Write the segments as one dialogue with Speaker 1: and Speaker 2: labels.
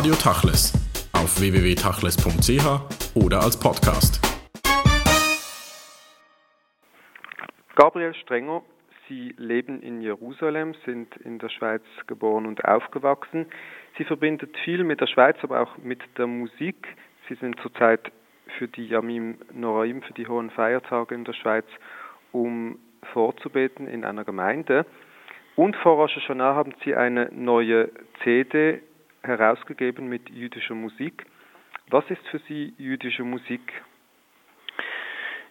Speaker 1: Radio Tachles auf www.tachles.ch oder als Podcast.
Speaker 2: Gabriel Strenger, Sie leben in Jerusalem, sind in der Schweiz geboren und aufgewachsen. Sie verbindet viel mit der Schweiz, aber auch mit der Musik. Sie sind zurzeit für die Yamim Noraim, für die hohen Feiertage in der Schweiz, um vorzubeten in einer Gemeinde. Und vor Rosh Hashanah haben Sie eine neue CD herausgegeben mit jüdischer Musik. Was ist für Sie jüdische Musik?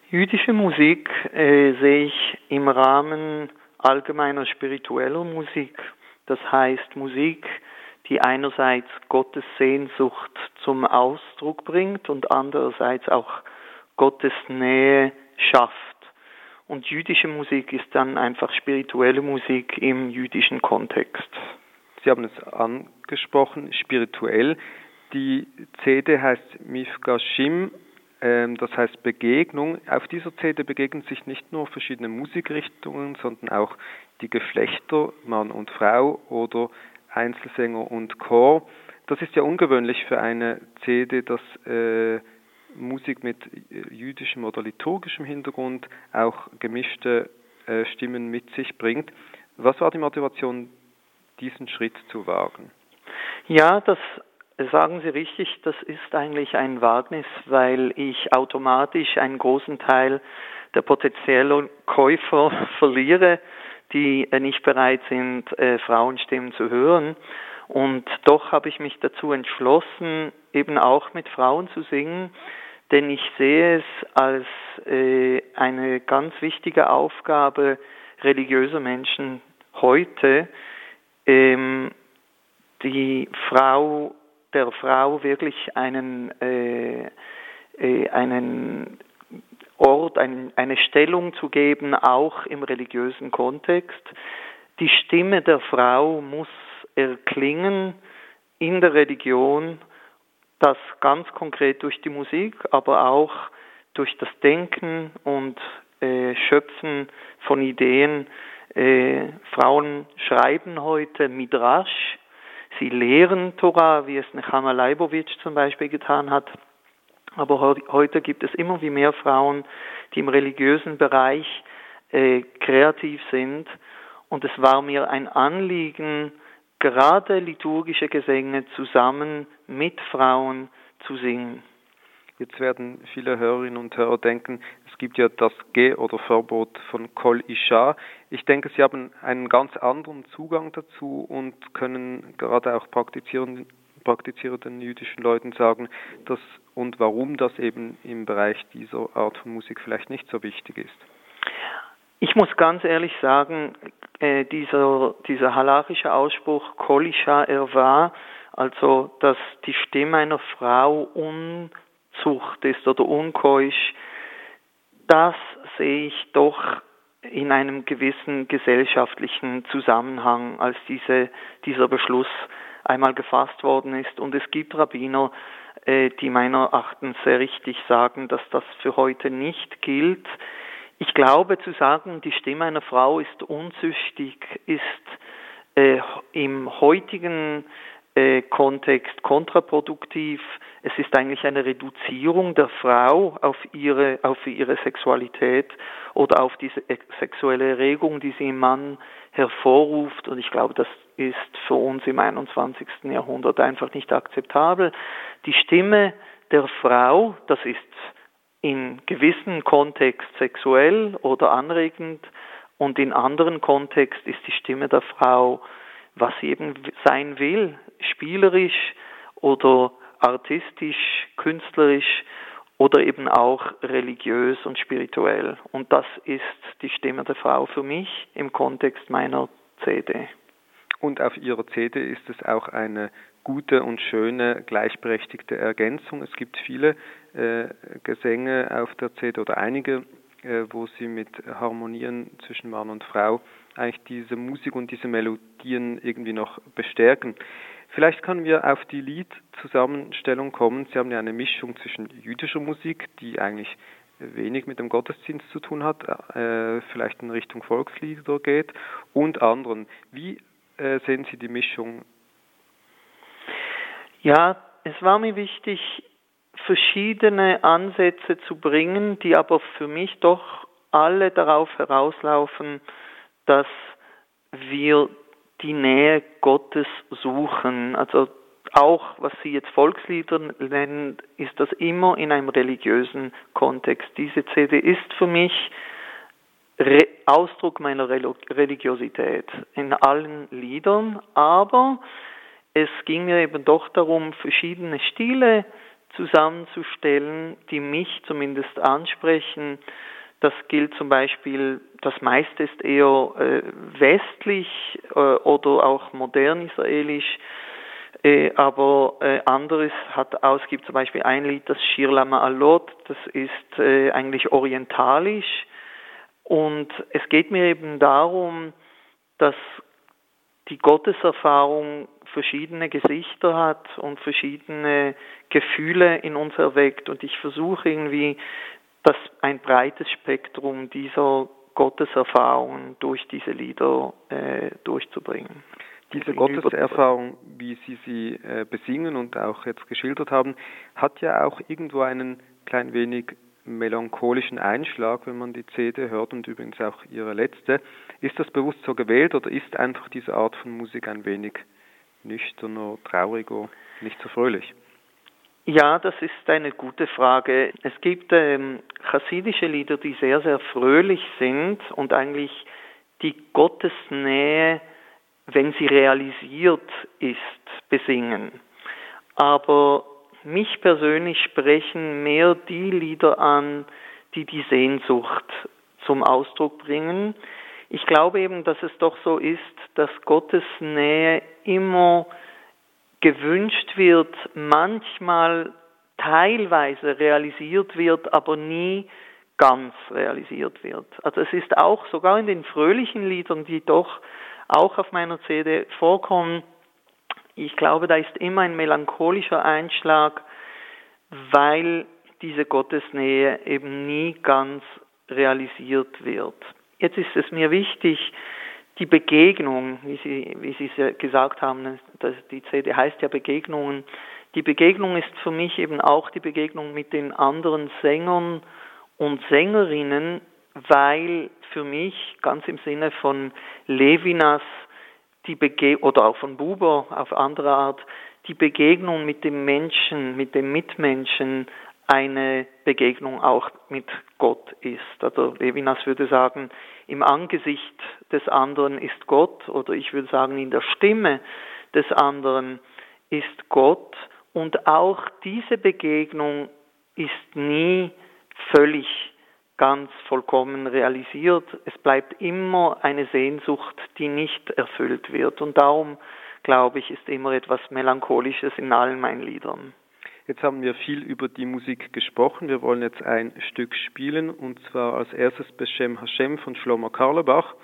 Speaker 3: Jüdische Musik äh, sehe ich im Rahmen allgemeiner spiritueller Musik. Das heißt Musik, die einerseits Gottes Sehnsucht zum Ausdruck bringt und andererseits auch Gottes Nähe schafft. Und jüdische Musik ist dann einfach spirituelle Musik im jüdischen Kontext.
Speaker 2: Sie haben es angesprochen, spirituell. Die CD heißt Mifgashim, ähm, das heißt Begegnung. Auf dieser CD begegnen sich nicht nur verschiedene Musikrichtungen, sondern auch die Geschlechter, Mann und Frau oder Einzelsänger und Chor. Das ist ja ungewöhnlich für eine CD, dass äh, Musik mit äh, jüdischem oder liturgischem Hintergrund auch gemischte äh, Stimmen mit sich bringt. Was war die Motivation, diesen Schritt zu wagen?
Speaker 3: Ja, das sagen Sie richtig, das ist eigentlich ein Wagnis, weil ich automatisch einen großen Teil der potenziellen Käufer verliere, die äh, nicht bereit sind, äh, Frauenstimmen zu hören. Und doch habe ich mich dazu entschlossen, eben auch mit Frauen zu singen, denn ich sehe es als äh, eine ganz wichtige Aufgabe religiöser Menschen heute, ähm, die Frau, der Frau wirklich einen, äh, äh, einen Ort, ein, eine Stellung zu geben, auch im religiösen Kontext. Die Stimme der Frau muss erklingen in der Religion, das ganz konkret durch die Musik, aber auch durch das Denken und äh, Schöpfen von Ideen äh, Frauen schreiben heute Midrash, sie lehren Torah, wie es Nechama Leibowitsch zum Beispiel getan hat. Aber heute gibt es immer wie mehr Frauen, die im religiösen Bereich äh, kreativ sind. Und es war mir ein Anliegen, gerade liturgische Gesänge zusammen mit Frauen zu singen.
Speaker 2: Jetzt werden viele Hörerinnen und Hörer denken, es gibt ja das Geh- oder Verbot von Kol Isha. Ich denke, Sie haben einen ganz anderen Zugang dazu und können gerade auch praktizierenden, praktizierenden jüdischen Leuten sagen, dass und warum das eben im Bereich dieser Art von Musik vielleicht nicht so wichtig ist.
Speaker 3: Ich muss ganz ehrlich sagen, äh, dieser, dieser halachische Ausspruch Kol Isha Erwa, also dass die Stimme einer Frau un Unzucht ist oder unkeusch, das sehe ich doch in einem gewissen gesellschaftlichen Zusammenhang, als diese, dieser Beschluss einmal gefasst worden ist. Und es gibt Rabbiner, äh, die meiner Erachtens sehr richtig sagen, dass das für heute nicht gilt. Ich glaube zu sagen, die Stimme einer Frau ist unsüchtig, ist äh, im heutigen äh, Kontext kontraproduktiv. Es ist eigentlich eine Reduzierung der Frau auf ihre, auf ihre Sexualität oder auf diese sexuelle Erregung, die sie im Mann hervorruft. Und ich glaube, das ist für uns im 21. Jahrhundert einfach nicht akzeptabel. Die Stimme der Frau, das ist in gewissen Kontext sexuell oder anregend und in anderen Kontext ist die Stimme der Frau was sie eben sein will, spielerisch oder artistisch, künstlerisch oder eben auch religiös und spirituell. Und das ist die Stimme der Frau für mich im Kontext meiner CD.
Speaker 2: Und auf Ihrer CD ist es auch eine gute und schöne gleichberechtigte Ergänzung. Es gibt viele äh, Gesänge auf der CD oder einige, äh, wo Sie mit Harmonien zwischen Mann und Frau eigentlich diese Musik und diese Melodien irgendwie noch bestärken. Vielleicht können wir auf die Liedzusammenstellung kommen. Sie haben ja eine Mischung zwischen jüdischer Musik, die eigentlich wenig mit dem Gottesdienst zu tun hat, äh, vielleicht in Richtung Volkslieder geht, und anderen. Wie äh, sehen Sie die Mischung?
Speaker 3: Ja, es war mir wichtig, verschiedene Ansätze zu bringen, die aber für mich doch alle darauf herauslaufen, dass wir die Nähe Gottes suchen. Also auch was Sie jetzt Volkslieder nennen, ist das immer in einem religiösen Kontext. Diese CD ist für mich Re Ausdruck meiner Religiosität in allen Liedern, aber es ging mir eben doch darum, verschiedene Stile zusammenzustellen, die mich zumindest ansprechen. Das gilt zum Beispiel, das meiste ist eher äh, westlich äh, oder auch modern israelisch, äh, aber anderes hat aus, gibt zum Beispiel ein Lied, das Shir Lama Alot, das ist eigentlich orientalisch. Und es geht mir eben darum, dass die Gotteserfahrung verschiedene Gesichter hat und verschiedene Gefühle in uns erweckt. Und ich versuche irgendwie das ein breites Spektrum dieser Gotteserfahrung durch diese Lieder äh, durchzubringen.
Speaker 2: Diese Gotteserfahrung, wie Sie sie äh, besingen und auch jetzt geschildert haben, hat ja auch irgendwo einen klein wenig melancholischen Einschlag, wenn man die CD hört und übrigens auch ihre letzte. Ist das bewusst so gewählt oder ist einfach diese Art von Musik ein wenig nüchterner, trauriger, nicht so fröhlich?
Speaker 3: Ja, das ist eine gute Frage. Es gibt ähm, chassidische Lieder, die sehr, sehr fröhlich sind und eigentlich die Gottesnähe, wenn sie realisiert ist, besingen. Aber mich persönlich sprechen mehr die Lieder an, die die Sehnsucht zum Ausdruck bringen. Ich glaube eben, dass es doch so ist, dass Gottes Nähe immer gewünscht wird, manchmal teilweise realisiert wird, aber nie ganz realisiert wird. Also es ist auch sogar in den fröhlichen Liedern, die doch auch auf meiner CD vorkommen, ich glaube, da ist immer ein melancholischer Einschlag, weil diese Gottesnähe eben nie ganz realisiert wird. Jetzt ist es mir wichtig, die Begegnung, wie Sie, wie Sie gesagt haben, die CD heißt ja Begegnungen. Die Begegnung ist für mich eben auch die Begegnung mit den anderen Sängern und Sängerinnen, weil für mich ganz im Sinne von Levinas die Bege oder auch von Buber auf andere Art, die Begegnung mit dem Menschen, mit dem Mitmenschen eine Begegnung auch mit Gott ist. Also Levinas würde sagen, im Angesicht des anderen ist Gott oder ich würde sagen, in der Stimme des anderen ist Gott und auch diese Begegnung ist nie völlig ganz vollkommen realisiert. Es bleibt immer eine Sehnsucht, die nicht erfüllt wird. Und darum, glaube ich, ist immer etwas Melancholisches in allen meinen Liedern.
Speaker 2: Jetzt haben wir viel über die Musik gesprochen. Wir wollen jetzt ein Stück spielen, und zwar als erstes Beshem Hashem von Shlomo Karlebach.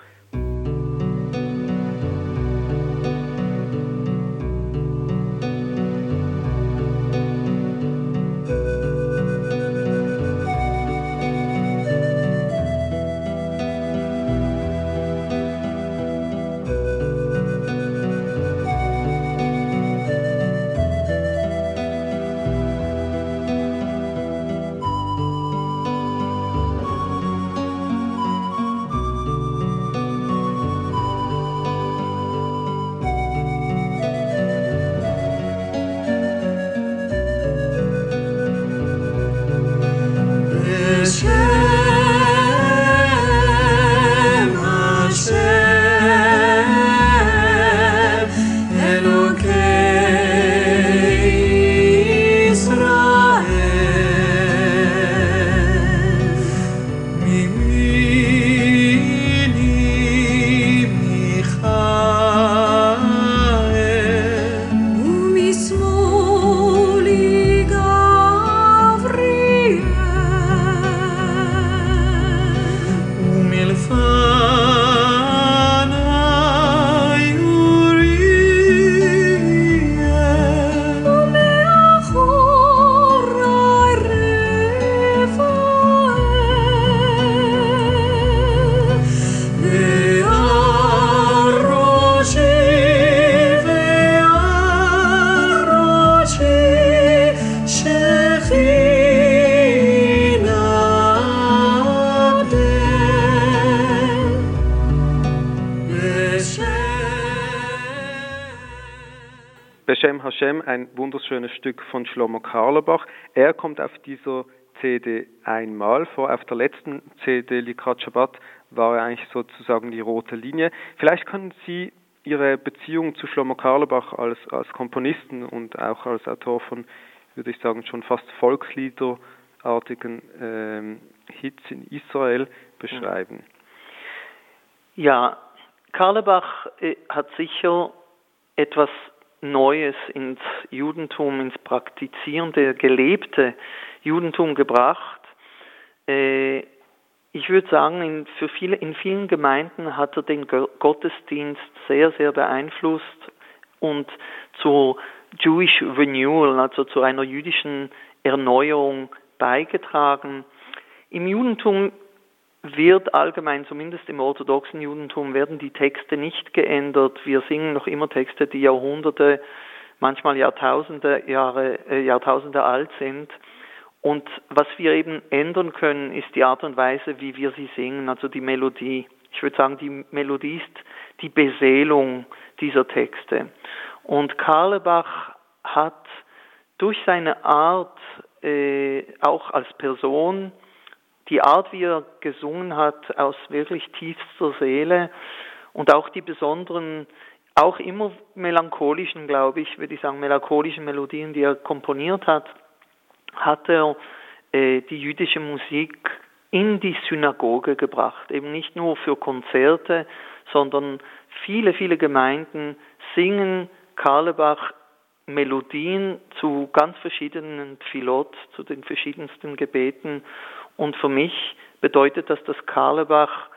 Speaker 2: Wunderschönes Stück von Shlomo Karlebach. Er kommt auf dieser CD einmal vor. Auf der letzten CD Likrat Shabbat war er eigentlich sozusagen die rote Linie. Vielleicht können Sie Ihre Beziehung zu Shlomo Karlebach als, als Komponisten und auch als Autor von, würde ich sagen, schon fast Volksliederartigen ähm, Hits in Israel beschreiben.
Speaker 3: Ja, Karlebach äh, hat sicher etwas Neues ins Judentum, ins praktizierende, gelebte Judentum gebracht. Äh, ich würde sagen, in, für viele, in vielen Gemeinden hat er den Gottesdienst sehr, sehr beeinflusst und zur Jewish Renewal, also zu einer jüdischen Erneuerung beigetragen. Im Judentum wird allgemein, zumindest im orthodoxen Judentum, werden die Texte nicht geändert. Wir singen noch immer Texte, die Jahrhunderte, manchmal Jahrtausende, Jahre, äh, Jahrtausende alt sind. Und was wir eben ändern können, ist die Art und Weise, wie wir sie singen, also die Melodie. Ich würde sagen, die Melodie ist die Beseelung dieser Texte. Und Karlebach hat durch seine Art, äh, auch als Person, die Art, wie er gesungen hat, aus wirklich tiefster Seele und auch die besonderen, auch immer melancholischen, glaube ich, würde ich sagen, melancholischen Melodien, die er komponiert hat, hat er äh, die jüdische Musik in die Synagoge gebracht. Eben nicht nur für Konzerte, sondern viele, viele Gemeinden singen Karlebach Melodien zu ganz verschiedenen Philot, zu den verschiedensten Gebeten und für mich bedeutet das, dass Karlebach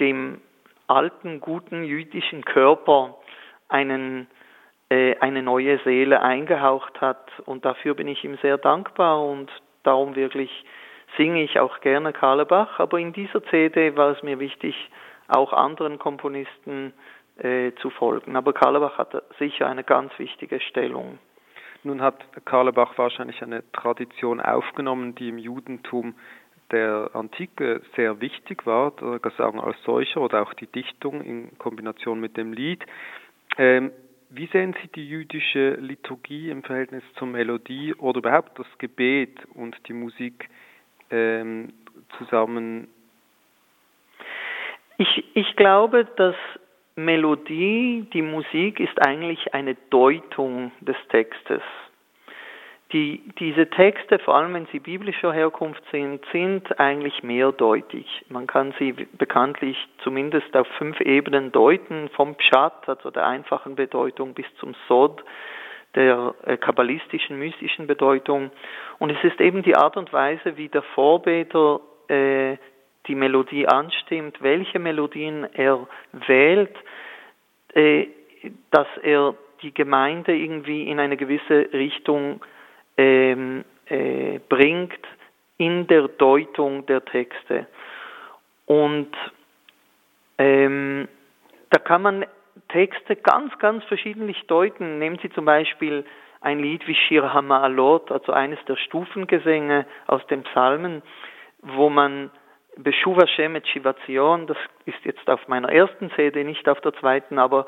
Speaker 3: dem alten, guten jüdischen Körper einen, äh, eine neue Seele eingehaucht hat. Und dafür bin ich ihm sehr dankbar und darum wirklich singe ich auch gerne Karlebach. Aber in dieser CD war es mir wichtig, auch anderen Komponisten äh, zu folgen. Aber Karlebach hat sicher eine ganz wichtige Stellung.
Speaker 2: Nun hat Karlebach wahrscheinlich eine Tradition aufgenommen, die im Judentum der Antike sehr wichtig war, der als solcher oder auch die Dichtung in Kombination mit dem Lied. Ähm, wie sehen Sie die jüdische Liturgie im Verhältnis zur Melodie oder überhaupt das Gebet und die Musik ähm, zusammen?
Speaker 3: Ich, ich glaube, dass Melodie, die Musik ist eigentlich eine Deutung des Textes. Die, diese Texte, vor allem wenn sie biblischer Herkunft sind, sind eigentlich mehrdeutig. Man kann sie bekanntlich zumindest auf fünf Ebenen deuten, vom Pshat, also der einfachen Bedeutung, bis zum Sod, der äh, kabbalistischen, mystischen Bedeutung. Und es ist eben die Art und Weise, wie der Vorbeter äh, die Melodie anstimmt, welche Melodien er wählt, äh, dass er die Gemeinde irgendwie in eine gewisse Richtung ähm, äh, bringt in der Deutung der Texte. Und ähm, da kann man Texte ganz, ganz verschiedentlich deuten. Nehmen Sie zum Beispiel ein Lied wie Shir Hamaalot, also eines der Stufengesänge aus den Psalmen, wo man Beshuva Shemet Shivazion, das ist jetzt auf meiner ersten CD, nicht auf der zweiten, aber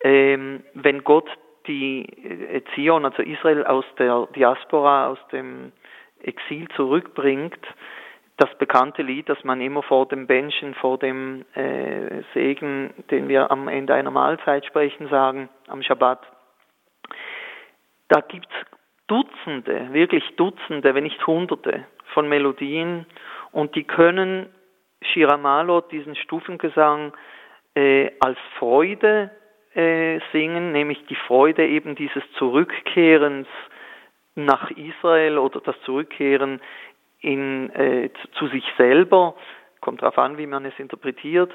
Speaker 3: ähm, wenn Gott die äh, Zion, also Israel aus der Diaspora, aus dem Exil zurückbringt, das bekannte Lied, das man immer vor dem Menschen, vor dem äh, Segen, den wir am Ende einer Mahlzeit sprechen, sagen, am Schabbat. Da gibt's Dutzende, wirklich Dutzende, wenn nicht Hunderte von Melodien und die können Shiramalot, diesen Stufengesang, äh, als Freude äh, singen, nämlich die Freude eben dieses Zurückkehrens nach Israel oder das Zurückkehren in, äh, zu sich selber, kommt darauf an, wie man es interpretiert.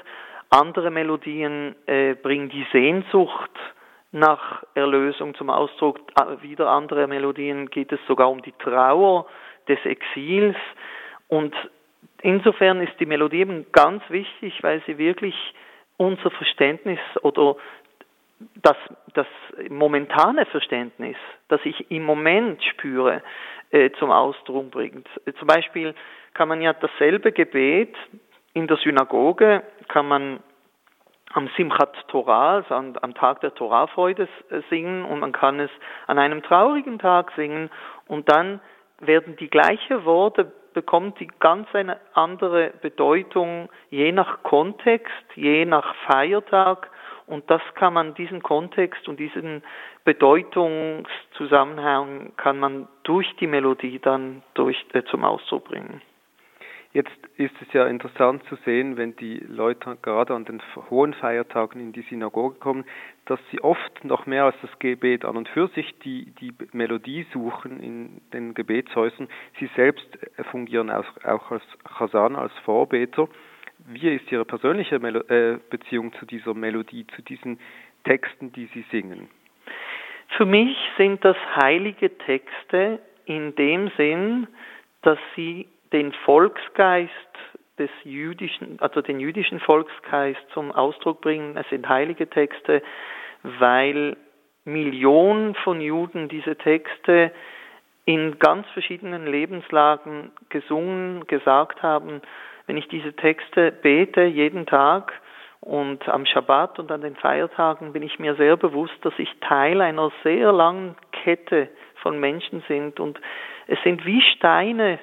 Speaker 3: Andere Melodien äh, bringen die Sehnsucht nach Erlösung zum Ausdruck. Wieder andere Melodien geht es sogar um die Trauer des Exils. Und insofern ist die Melodie eben ganz wichtig, weil sie wirklich unser Verständnis oder das, das momentane Verständnis, das ich im Moment spüre, äh, zum Ausdruck bringt. Zum Beispiel kann man ja dasselbe Gebet in der Synagoge, kann man am Simchat Torah, also am, am Tag der Torahfreude äh, singen und man kann es an einem traurigen Tag singen und dann werden die gleichen Worte bekommt die ganz eine andere Bedeutung je nach Kontext, je nach Feiertag und das kann man diesen Kontext und diesen Bedeutungszusammenhang kann man durch die Melodie dann durch äh, zum Ausdruck bringen.
Speaker 2: Jetzt ist es ja interessant zu sehen, wenn die Leute gerade an den hohen Feiertagen in die Synagoge kommen, dass sie oft noch mehr als das Gebet an und für sich die, die Melodie suchen in den Gebetshäusern. Sie selbst fungieren auch, auch als Chasan, als Vorbeter. Wie ist Ihre persönliche Melo äh, Beziehung zu dieser Melodie, zu diesen Texten, die Sie singen?
Speaker 3: Für mich sind das heilige Texte in dem Sinn, dass sie den Volksgeist des jüdischen, also den jüdischen Volksgeist zum Ausdruck bringen. Es sind heilige Texte, weil Millionen von Juden diese Texte in ganz verschiedenen Lebenslagen gesungen, gesagt haben, wenn ich diese Texte bete jeden Tag und am Schabbat und an den Feiertagen bin ich mir sehr bewusst, dass ich Teil einer sehr langen Kette von Menschen sind und es sind wie Steine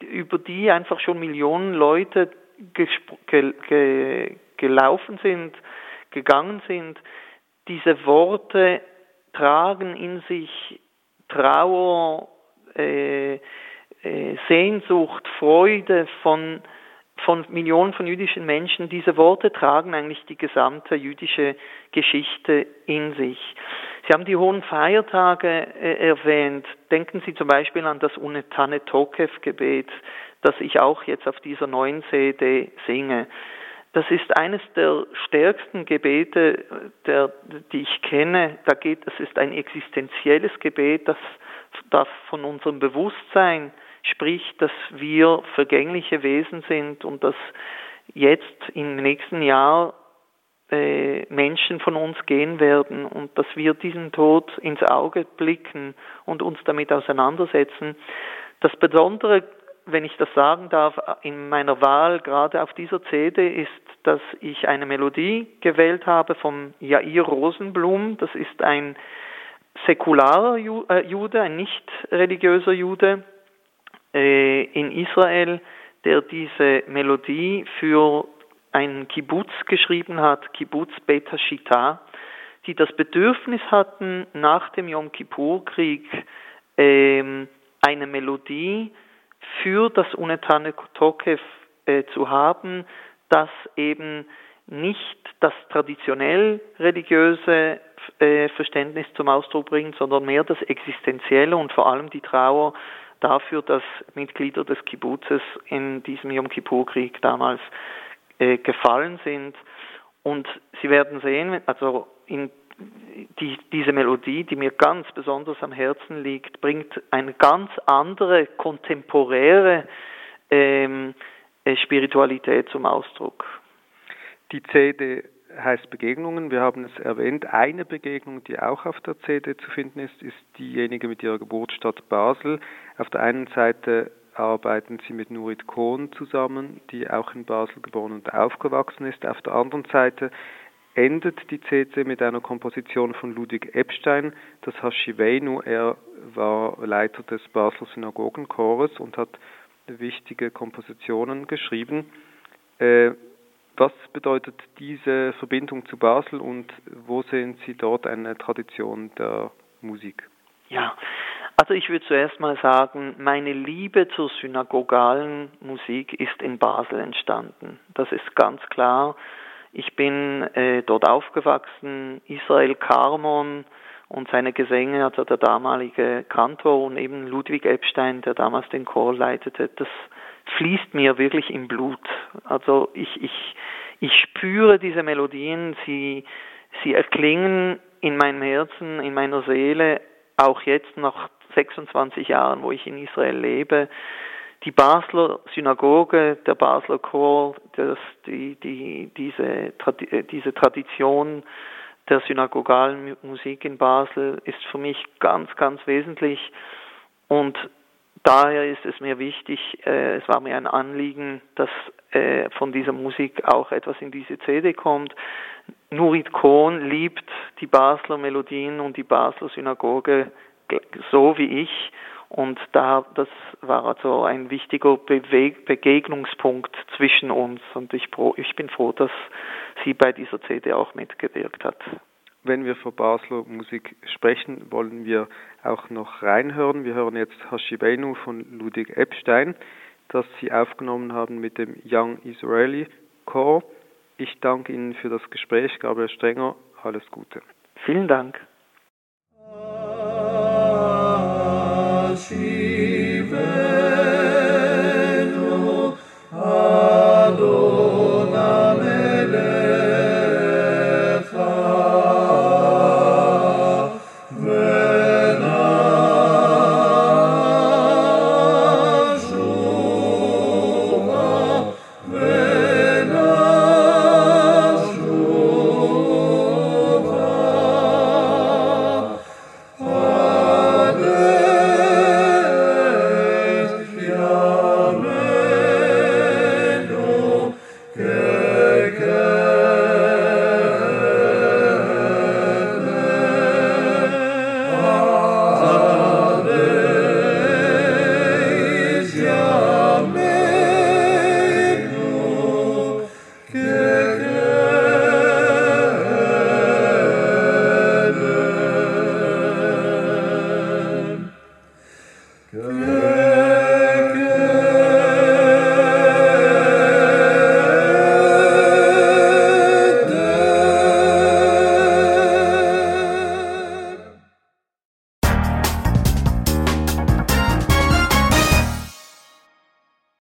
Speaker 3: über die einfach schon Millionen Leute ge ge gelaufen sind, gegangen sind. Diese Worte tragen in sich Trauer, äh, äh, Sehnsucht, Freude von, von Millionen von jüdischen Menschen. Diese Worte tragen eigentlich die gesamte jüdische Geschichte in sich. Sie haben die hohen Feiertage äh, erwähnt. Denken Sie zum Beispiel an das Unetane Tokev-Gebet, das ich auch jetzt auf dieser neuen CD singe. Das ist eines der stärksten Gebete, der, die ich kenne. Da geht, es ist ein existenzielles Gebet, das, das von unserem Bewusstsein spricht, dass wir vergängliche Wesen sind und dass jetzt im nächsten Jahr äh, Menschen von uns gehen werden und dass wir diesen Tod ins Auge blicken und uns damit auseinandersetzen. Das Besondere, wenn ich das sagen darf, in meiner Wahl gerade auf dieser CD ist, dass ich eine Melodie gewählt habe vom Jair Rosenblum. Das ist ein säkularer äh, Jude, ein nicht religiöser Jude in Israel, der diese Melodie für einen Kibbutz geschrieben hat, Kibbutz Beta Shita, die das Bedürfnis hatten, nach dem Yom Kippur-Krieg ähm, eine Melodie für das Unetane Tokev äh, zu haben, das eben nicht das traditionell religiöse äh, Verständnis zum Ausdruck bringt, sondern mehr das existenzielle und vor allem die Trauer dafür, dass Mitglieder des Kibbutzes in diesem Yom Kippur-Krieg damals äh, gefallen sind. Und Sie werden sehen, also in die, diese Melodie, die mir ganz besonders am Herzen liegt, bringt eine ganz andere kontemporäre ähm, äh, Spiritualität zum Ausdruck.
Speaker 2: Die CD heißt Begegnungen. Wir haben es erwähnt. Eine Begegnung, die auch auf der CD zu finden ist, ist diejenige mit ihrer Geburtsstadt Basel. Auf der einen Seite arbeiten sie mit Nurit Kohn zusammen, die auch in Basel geboren und aufgewachsen ist. Auf der anderen Seite endet die CC mit einer Komposition von Ludwig Epstein, das Hashivenu. Er war Leiter des Basler Synagogenchores und hat wichtige Kompositionen geschrieben. Äh, was bedeutet diese Verbindung zu Basel und wo sehen Sie dort eine Tradition der Musik?
Speaker 3: Ja, also ich würde zuerst mal sagen, meine Liebe zur synagogalen Musik ist in Basel entstanden. Das ist ganz klar. Ich bin äh, dort aufgewachsen, Israel Karmon und seine Gesänge, also der damalige Kantor und eben Ludwig Epstein, der damals den Chor leitete, das fließt mir wirklich im Blut. Also ich, ich, ich spüre diese Melodien, sie, sie erklingen in meinem Herzen, in meiner Seele, auch jetzt nach 26 Jahren, wo ich in Israel lebe. Die Basler Synagoge, der Basler Chor, das, die, die, diese, diese Tradition der synagogalen Musik in Basel ist für mich ganz, ganz wesentlich. Und daher ist es mir wichtig, äh, es war mir ein Anliegen, dass äh, von dieser Musik auch etwas in diese CD kommt. Nurit Kohn liebt die Basler Melodien und die Basler Synagoge so wie ich und da, das war also ein wichtiger Beweg Begegnungspunkt zwischen uns und ich, ich bin froh, dass sie bei dieser CD auch mitgewirkt hat
Speaker 2: wenn wir von Basler Musik sprechen, wollen wir auch noch reinhören. Wir hören jetzt Hashibenu von Ludwig Epstein, das sie aufgenommen haben mit dem Young Israeli Chor. Ich danke Ihnen für das Gespräch, Gabriel Strenger. Alles Gute.
Speaker 3: Vielen Dank.